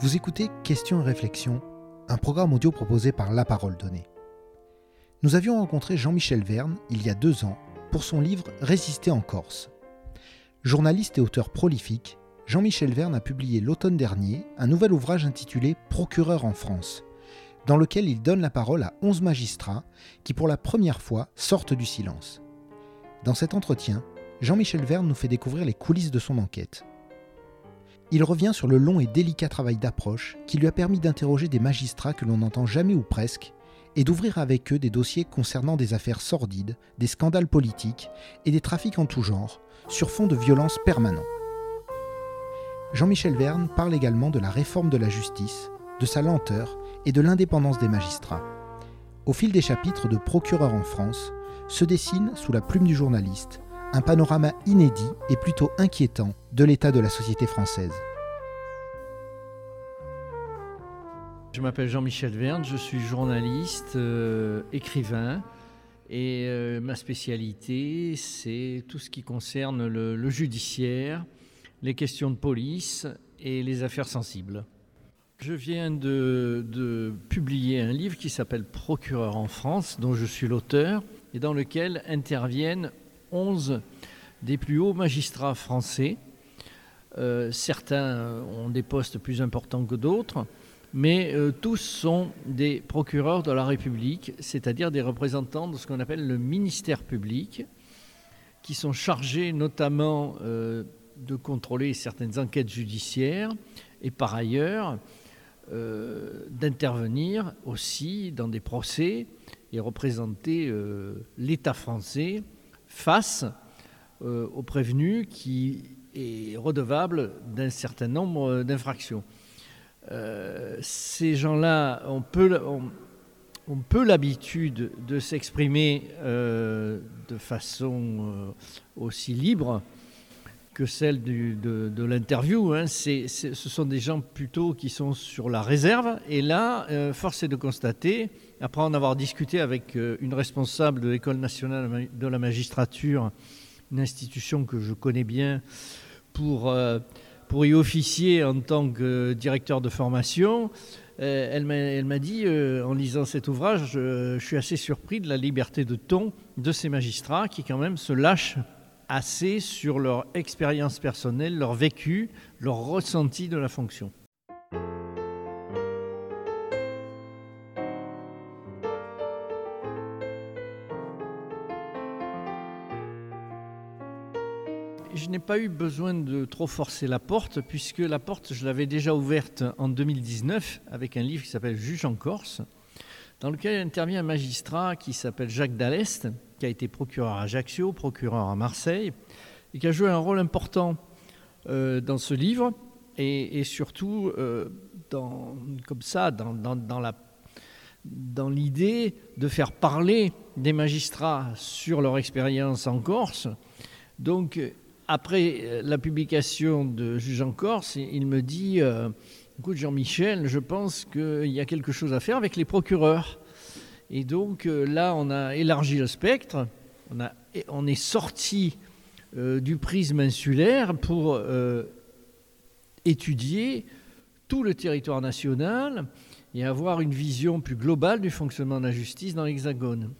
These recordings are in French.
Vous écoutez Questions et réflexions, un programme audio proposé par La Parole Donnée. Nous avions rencontré Jean-Michel Verne il y a deux ans pour son livre Résister en Corse. Journaliste et auteur prolifique, Jean-Michel Verne a publié l'automne dernier un nouvel ouvrage intitulé Procureur en France, dans lequel il donne la parole à 11 magistrats qui pour la première fois sortent du silence. Dans cet entretien, Jean-Michel Verne nous fait découvrir les coulisses de son enquête. Il revient sur le long et délicat travail d'approche qui lui a permis d'interroger des magistrats que l'on n'entend jamais ou presque, et d'ouvrir avec eux des dossiers concernant des affaires sordides, des scandales politiques et des trafics en tout genre, sur fond de violence permanent. Jean-Michel Verne parle également de la réforme de la justice, de sa lenteur et de l'indépendance des magistrats. Au fil des chapitres de Procureur en France, se dessine, sous la plume du journaliste, un panorama inédit et plutôt inquiétant de l'état de la société française. Je m'appelle Jean-Michel Verne, je suis journaliste, euh, écrivain, et euh, ma spécialité, c'est tout ce qui concerne le, judiciaire, les questions de police et les affaires sensibles. Je viens de, de publier un livre qui s'appelle Procureur en France, dont je suis l'auteur, et dans lequel interviennent 11 des plus hauts magistrats français. Euh, certains ont des postes plus importants que d'autres, mais euh, tous sont des procureurs de la République, c'est-à-dire des représentants de ce qu'on appelle le ministère public, qui sont chargés notamment euh, de contrôler certaines enquêtes judiciaires et par ailleurs d'intervenir aussi dans des procès et représenter l'État français face euh, aux prévenus qui est redevable d'un certain nombre d'infractions. Euh, ces gens-là ont peu, ont, ont peu l'habitude de s'exprimer euh, de façon euh, aussi libre que celle de, l'interview. Hein. ce sont des gens plutôt qui sont sur la réserve. Et là, euh, force est de constater, après en avoir discuté avec euh, une responsable de l'École nationale de la magistrature, une institution que je connais bien, pour, euh, pour y officier en tant que directeur de formation, euh, elle m'a dit, en lisant cet ouvrage, je, je suis assez surpris de la liberté de ton de ces magistrats qui quand même se lâchent assez sur leur expérience personnelle, leur vécu, leur ressenti de la fonction. Je n'ai pas eu besoin de trop forcer la porte, puisque la porte, je l'avais déjà ouverte en 2019 avec un livre qui s'appelle Juge en Corse, dans lequel intervient un magistrat qui s'appelle Jacques Dallest, qui a été procureur à Ajaccio, procureur à Marseille, et qui a joué un rôle important euh, dans ce livre, et, surtout euh, dans, comme ça, dans, dans, dans la dans l'idée de faire parler des magistrats sur leur expérience en Corse. Donc, après la publication de Juge en Corse, il me dit euh, Écoute, Jean-Michel, je pense qu'il y a quelque chose à faire avec les procureurs. Et donc euh, là, on a élargi le spectre, on, est sorti euh, du prisme insulaire pour euh, étudier tout le territoire national et avoir une vision plus globale du fonctionnement de la justice dans l'Hexagone.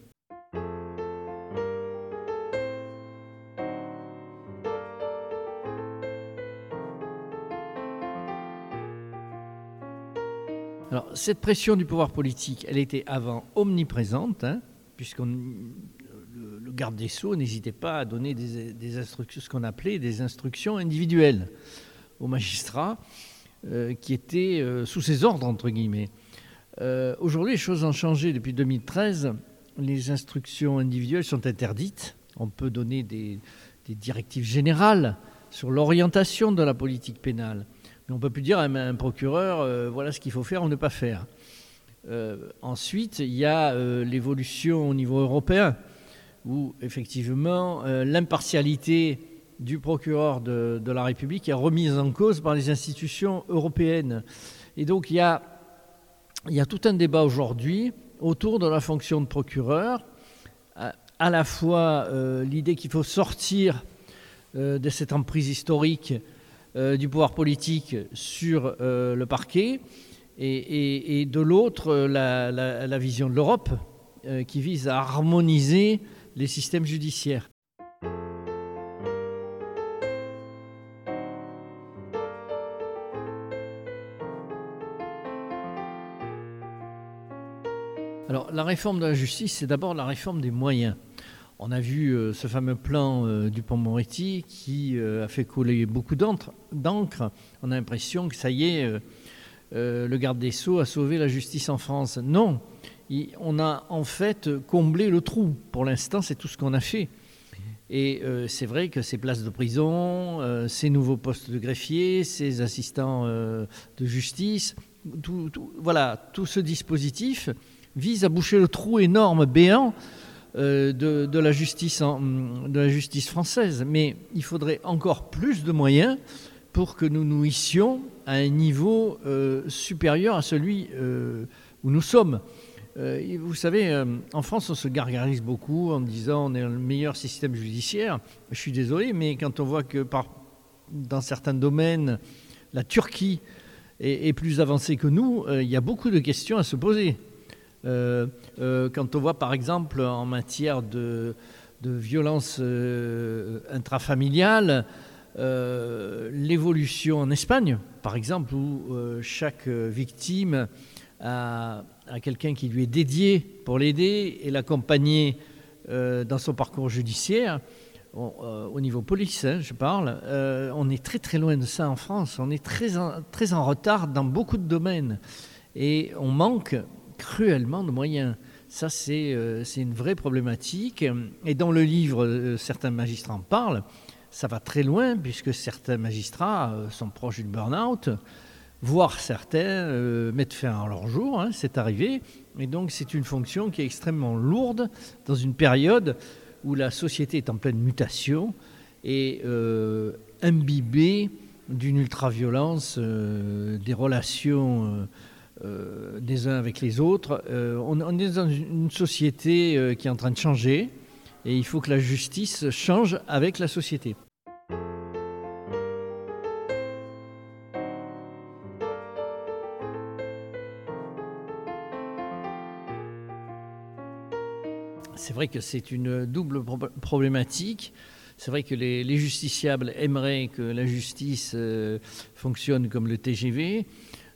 Cette pression du pouvoir politique, elle était avant omniprésente, hein, puisqu'on le, garde des Sceaux n'hésitait pas à donner des, instructions, ce qu'on appelait des instructions individuelles aux magistrats euh, qui étaient euh, sous ses ordres, entre guillemets. Euh, Aujourd'hui, les choses ont changé depuis 2013. Les instructions individuelles sont interdites. On peut donner des directives générales sur l'orientation de la politique pénale. On ne peut plus dire à un procureur, euh, voilà ce qu'il faut faire ou ne pas faire. Euh, ensuite, il y a euh, l'évolution au niveau européen, où effectivement l'impartialité du procureur de, la République est remise en cause par les institutions européennes. Et donc il y a, tout un débat aujourd'hui autour de la fonction de procureur, à, la fois l'idée qu'il faut sortir de cette emprise historique du pouvoir politique sur le parquet, et, de l'autre la, vision de l'Europe qui vise à harmoniser les systèmes judiciaires. Alors la réforme de la justice, c'est d'abord la réforme des moyens. On a vu euh, ce fameux plan euh, du Pont-Moretti qui euh, a fait couler beaucoup d'encre. On a l'impression que ça y est, le garde des Sceaux a sauvé la justice en France. Non, on a en fait comblé le trou. Pour l'instant, c'est tout ce qu'on a fait. Et c'est vrai que ces places de prison, ces nouveaux postes de greffiers, ces assistants de justice, voilà, tout ce dispositif vise à boucher le trou énorme, béant, euh, de, la justice française. Mais il faudrait encore plus de moyens pour que nous nous hissions à un niveau euh, supérieur à celui euh, où nous sommes. vous savez, en France, on se gargarise beaucoup en disant on est le meilleur système judiciaire. Je suis désolé, mais quand on voit que dans certains domaines, la Turquie est plus avancée que nous, il y a beaucoup de questions à se poser. Euh, euh, quand on voit par exemple en matière de, violence euh, intrafamiliale, l'évolution en Espagne, par exemple, où chaque victime a, quelqu'un qui lui est dédié pour l'aider et l'accompagner dans son parcours judiciaire. au niveau police, hein, je parle, on est très très loin de ça en France. On est très très en retard dans beaucoup de domaines. Et on manque cruellement de moyens. Ça, euh, c'est une vraie problématique. Et dans le livre, euh, certains magistrats en parlent. Ça va très loin, puisque certains magistrats euh, sont proches du burn-out, voire certains mettent fin à leur jour. Hein, c'est arrivé. Et donc, c'est une fonction qui est extrêmement lourde dans une période où la société est en pleine mutation et imbibée d'une ultra-violence, des relations euh, des uns avec les autres. Euh, on, est dans une société euh, qui est en train de changer et il faut que la justice change avec la société. C'est vrai que c'est une double problématique. C'est vrai que les, justiciables aimeraient que la justice fonctionne comme le TGV.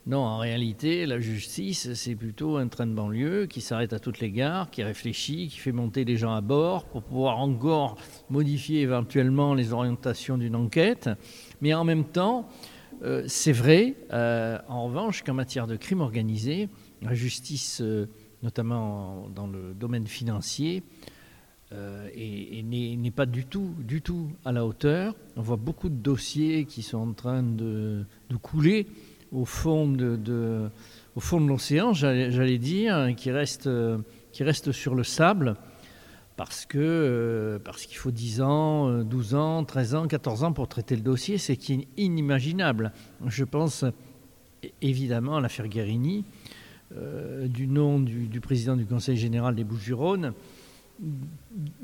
Non, en réalité, la justice, c'est plutôt un train de banlieue qui s'arrête à toutes les gares, qui réfléchit, qui fait monter les gens à bord pour pouvoir encore modifier éventuellement les orientations d'une enquête. Mais en même temps, euh, c'est vrai, euh, en revanche, qu'en matière de crime organisé, la justice, euh, notamment dans le domaine financier, n'est pas du tout, du tout à la hauteur. On voit beaucoup de dossiers qui sont en train de, de couler au fond de, au fond de l'océan, j'allais dire, qui reste, qui reste sur le sable, parce que euh, parce qu'il faut 10 ans, 12 ans, 13 ans, 14 ans pour traiter le dossier, c'est inimaginable. Je pense évidemment à l'affaire Guérini, euh, du nom du, du, président du Conseil général des Bouches-du-Rhône.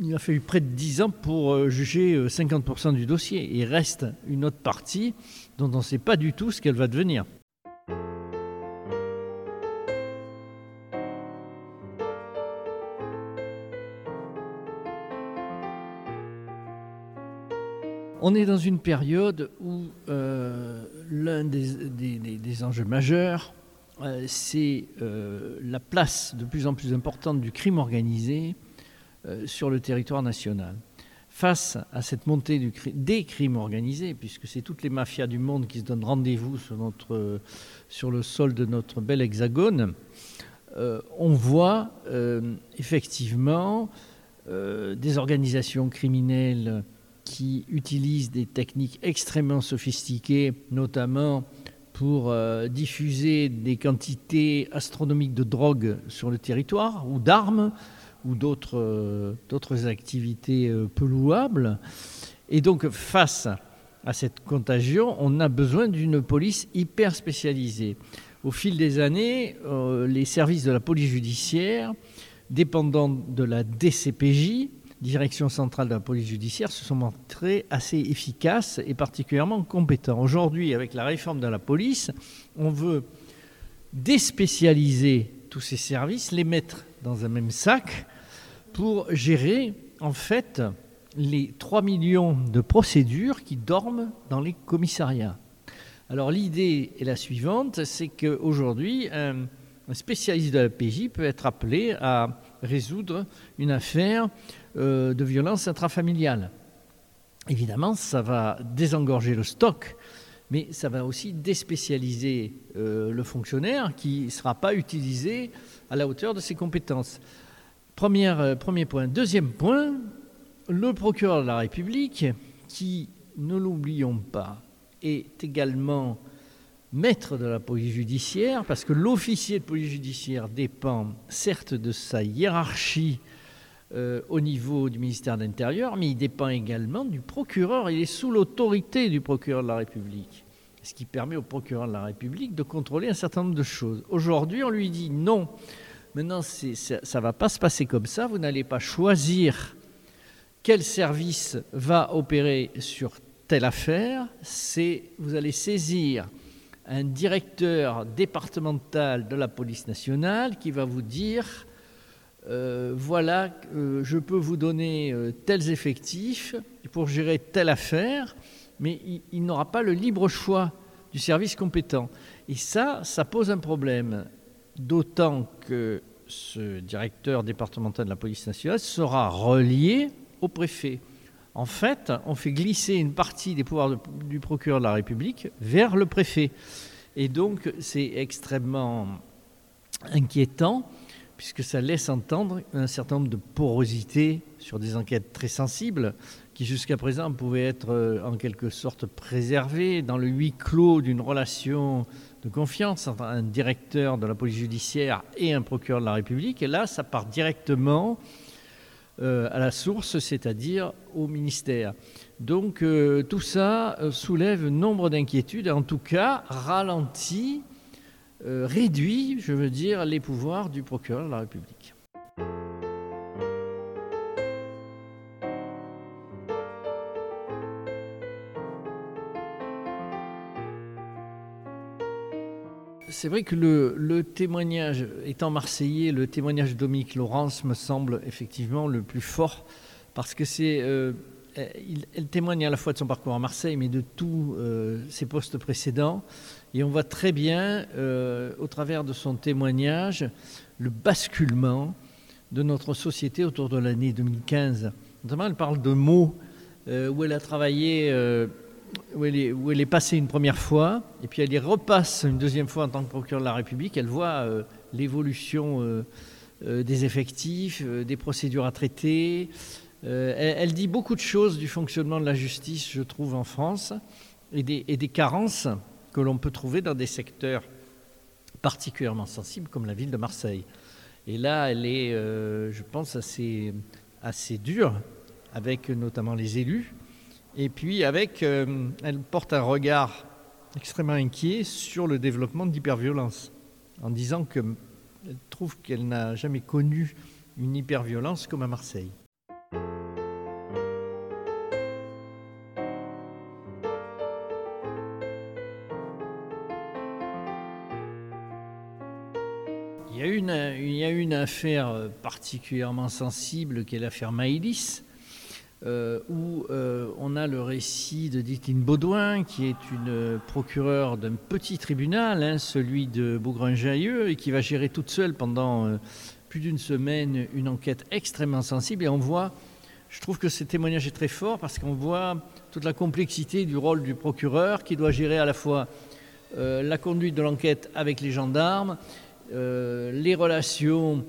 Il a fallu près de 10 ans pour euh, juger 50% du dossier. Il reste une autre partie dont on ne sait pas du tout ce qu'elle va devenir. On est dans une période où euh, l'un des, enjeux majeurs, euh, c'est euh, la place de plus en plus importante du crime organisé sur le territoire national. Face à cette montée des crimes organisés, puisque c'est toutes les mafias du monde qui se donnent rendez-vous sur, sur le sol de notre bel hexagone, euh, on voit euh, effectivement euh, des organisations criminelles qui utilisent des techniques extrêmement sophistiquées, notamment pour diffuser des quantités astronomiques de drogue sur le territoire ou d'armes ou d'autres euh, activités euh, peu louables. Et donc, face à cette contagion, on a besoin d'une police hyper spécialisée. Au fil des années, euh, les services de la police judiciaire, dépendant de la DCPJ, direction centrale de la police judiciaire se sont montrés assez efficaces et particulièrement compétents. Aujourd'hui, avec la réforme de la police, on veut déspécialiser tous ces services, les mettre dans un même sac pour gérer en fait les 3 millions de procédures qui dorment dans les commissariats. Alors l'idée est la suivante, c'est qu'aujourd'hui, un, spécialiste de la PJ peut être appelé à résoudre une affaire euh, de violence intrafamiliale. Évidemment, ça va désengorger le stock, mais ça va aussi déspécialiser euh, le fonctionnaire qui ne sera pas utilisé à la hauteur de ses compétences. Euh, premier point. Deuxième point, le procureur de la République, qui, ne l'oublions pas, est également maître de la police judiciaire, parce que l'officier de police judiciaire dépend certes de sa hiérarchie euh, au niveau du ministère de l'Intérieur, mais il dépend également du procureur, il est sous l'autorité du procureur de la République, ce qui permet au procureur de la République de contrôler un certain nombre de choses. Aujourd'hui, on lui dit non, maintenant ça ne va pas se passer comme ça, vous n'allez pas choisir quel service va opérer sur telle affaire, vous allez saisir un directeur départemental de la police nationale qui va vous dire euh, voilà, euh, je peux vous donner euh, tels effectifs pour gérer telle affaire, mais il n'aura pas le libre choix du service compétent. Et ça, ça pose un problème, d'autant que ce directeur départemental de la police nationale sera relié au préfet. En fait, on fait glisser une partie des pouvoirs du procureur de la République vers le préfet. Et donc, c'est extrêmement inquiétant, puisque ça laisse entendre un certain nombre de porosités sur des enquêtes très sensibles, qui jusqu'à présent pouvaient être euh, en quelque sorte préservées dans le huis clos d'une relation de confiance entre un directeur de la police judiciaire et un procureur de la République. Et là, ça part directement euh, à la source, c'est-à-dire au ministère. Donc euh, tout ça soulève nombre d'inquiétudes, en tout cas ralentit, réduit, je veux dire, les pouvoirs du procureur de la République. C'est vrai que le, témoignage, étant marseillais, le témoignage de Dominique Laurence me semble effectivement le plus fort parce que c'est, euh, elle témoigne à la fois de son parcours à Marseille, mais de tous euh, ses postes précédents. Et on voit très bien, euh, au travers de son témoignage, le basculement de notre société autour de l'année 2015. Notamment, elle parle de mots où elle a travaillé où elle, est, passée une première fois, et puis elle y repasse une deuxième fois en tant que procureur de la République. Elle voit euh, l'évolution euh, euh, des effectifs, des procédures à traiter. Elle, dit beaucoup de choses du fonctionnement de la justice, je trouve, en France, et des, carences que l'on peut trouver dans des secteurs particulièrement sensibles comme la ville de Marseille. Et là, elle est, je pense, assez, assez dure avec notamment les élus et puis avec, euh, elle porte un regard extrêmement inquiet sur le développement de l'hyperviolence, en disant qu'elle trouve qu'elle n'a jamais connu une hyperviolence comme à Marseille. Il y, a une, affaire particulièrement sensible qui est l'affaire Maïlis, euh, où euh, on a le récit de Ditine Baudouin, qui est une procureure d'un petit tribunal, hein, celui de Bougrain-Jailleux, et qui va gérer toute seule pendant euh, plus d'une semaine une enquête extrêmement sensible. Et on voit, je trouve que ce témoignage est très fort parce qu'on voit toute la complexité du rôle du procureur qui doit gérer à la fois la conduite de l'enquête avec les gendarmes, les relations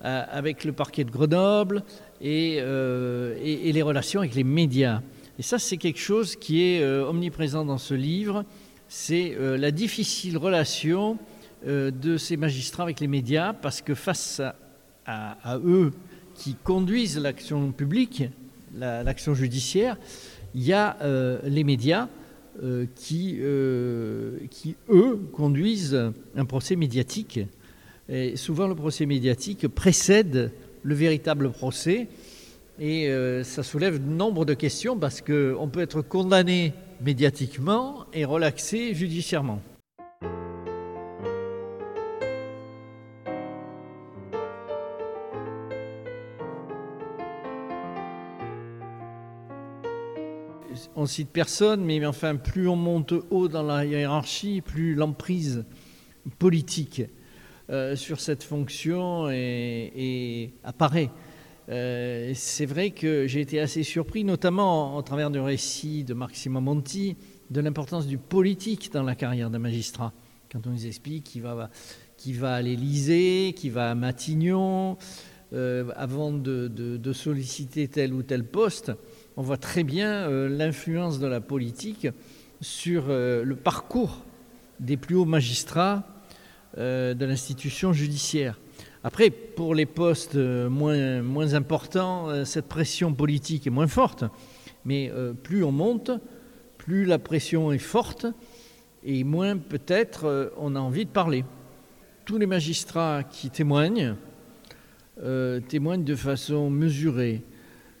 avec le parquet de Grenoble, euh, et, les relations avec les médias. Et ça, c'est quelque chose qui est euh, omniprésent dans ce livre, c'est euh, la difficile relation de ces magistrats avec les médias, parce que face à, eux qui conduisent l'action publique, l'action judiciaire, il y a les médias qui, qui, eux, conduisent un procès médiatique. Souvent, le procès médiatique précède le véritable procès. Et ça soulève nombre de questions parce qu'on peut être condamné médiatiquement et relaxé judiciairement. on cite personne, mais enfin, plus on monte haut dans la hiérarchie, plus l'emprise politique euh, sur cette fonction apparaît. Euh, c'est vrai que j'ai été assez surpris, notamment au travers du récit de Maximo Monti, de l'importance du politique dans la carrière d'un magistrat. Quand on nous explique qu'il va, à l'Élysée, qu'il va à Matignon, euh, avant de, solliciter tel ou tel poste, on voit très bien l'influence de la politique sur le parcours des plus hauts magistrats de l'institution judiciaire. Après, pour les postes moins, moins importants, cette pression politique est moins forte, mais plus on monte, plus la pression est forte, et moins peut-être on a envie de parler. Tous les magistrats qui témoignent témoignent de façon mesurée,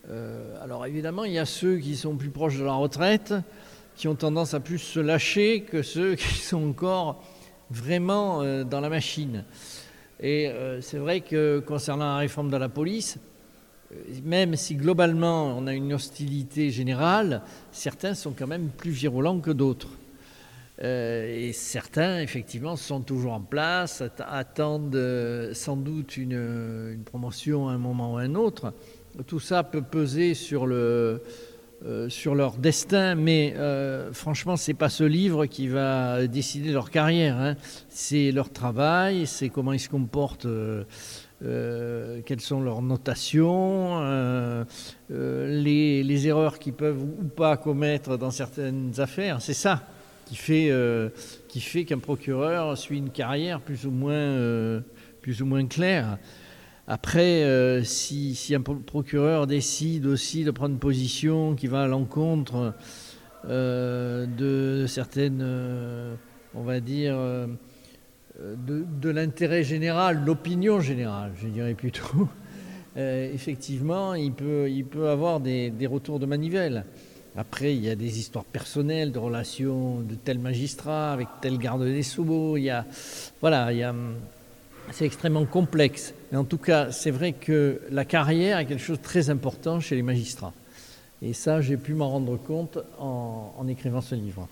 euh, alors évidemment, il y a ceux qui sont plus proches de la retraite, qui ont tendance à plus se lâcher que ceux qui sont encore vraiment euh, dans la machine. Et euh, c'est vrai que concernant la réforme de la police, même si globalement on a une hostilité générale, certains sont quand même plus virulents que d'autres. et certains, effectivement, sont toujours en place, attendent sans doute une, promotion à un moment ou à un autre tout ça peut peser sur, le, euh, sur leur destin, mais euh, franchement, ce n'est pas ce livre qui va décider leur carrière. Hein. C'est leur travail, c'est comment ils se comportent. Euh, quelles sont leurs notations, les, les, erreurs qu'ils peuvent ou pas commettre dans certaines affaires. C'est ça qui fait, qui fait qu'un procureur suit une carrière plus ou moins, plus ou moins claire. Après, euh, si, un procureur décide aussi de prendre position qui va à l'encontre euh, de certaines, euh, on va dire, de, l'intérêt général, l'opinion générale, je dirais plutôt, effectivement, il peut, il peut avoir des, des, retours de manivelle. Après, il y a des histoires personnelles de relations de tel magistrat avec tel garde des Sceaux. Il y a, voilà, il y a c'est extrêmement complexe. Mais en tout cas, c'est vrai que la carrière est quelque chose de très important chez les magistrats. Et ça, j'ai pu m'en rendre compte en, en écrivant ce livre.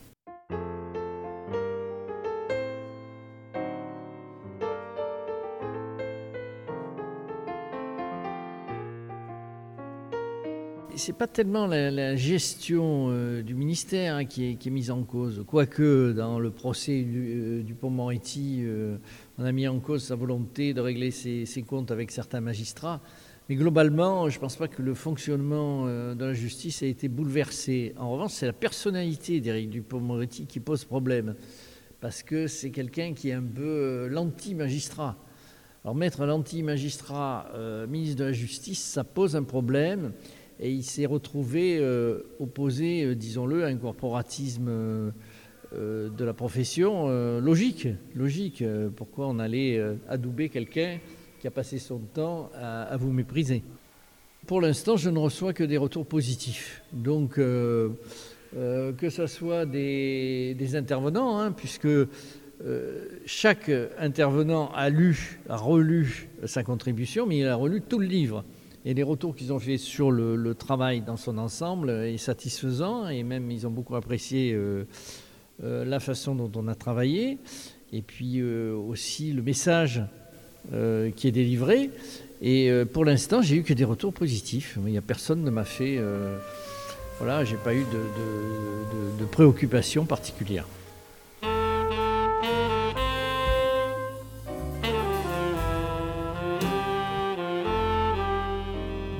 C'est pas tellement la, gestion euh, du ministère hein, qui, est, mise en cause, quoique dans le procès du, euh, Pont-Moretti, euh, on a mis en cause sa volonté de régler ses, comptes avec certains magistrats. Mais globalement, je ne pense pas que le fonctionnement de la justice ait été bouleversé. En revanche, c'est la personnalité d'Éric Dupont-Moretti qui pose problème, parce que c'est quelqu'un qui est un peu l'anti-magistrat. Alors mettre l'anti-magistrat ministre de la Justice, ça pose un problème et il s'est retrouvé euh, opposé, euh, disons-le, à un corporatisme euh, de la profession logique. Logique. pourquoi on allait adouber quelqu'un qui a passé son temps à, vous mépriser? Pour l'instant, je ne reçois que des retours positifs. Donc, que ce soit des, intervenants, hein, puisque chaque intervenant a lu, a relu sa contribution, mais il a relu tout le livre. Et les retours qu'ils ont fait sur le, travail dans son ensemble est satisfaisant et même ils ont beaucoup apprécié euh, euh, la façon dont on a travaillé et puis euh, aussi le message qui est délivré. Et pour l'instant, j'ai eu que des retours positifs. Il n'y a personne ne m'a fait. voilà, j'ai pas eu de préoccupation particulière.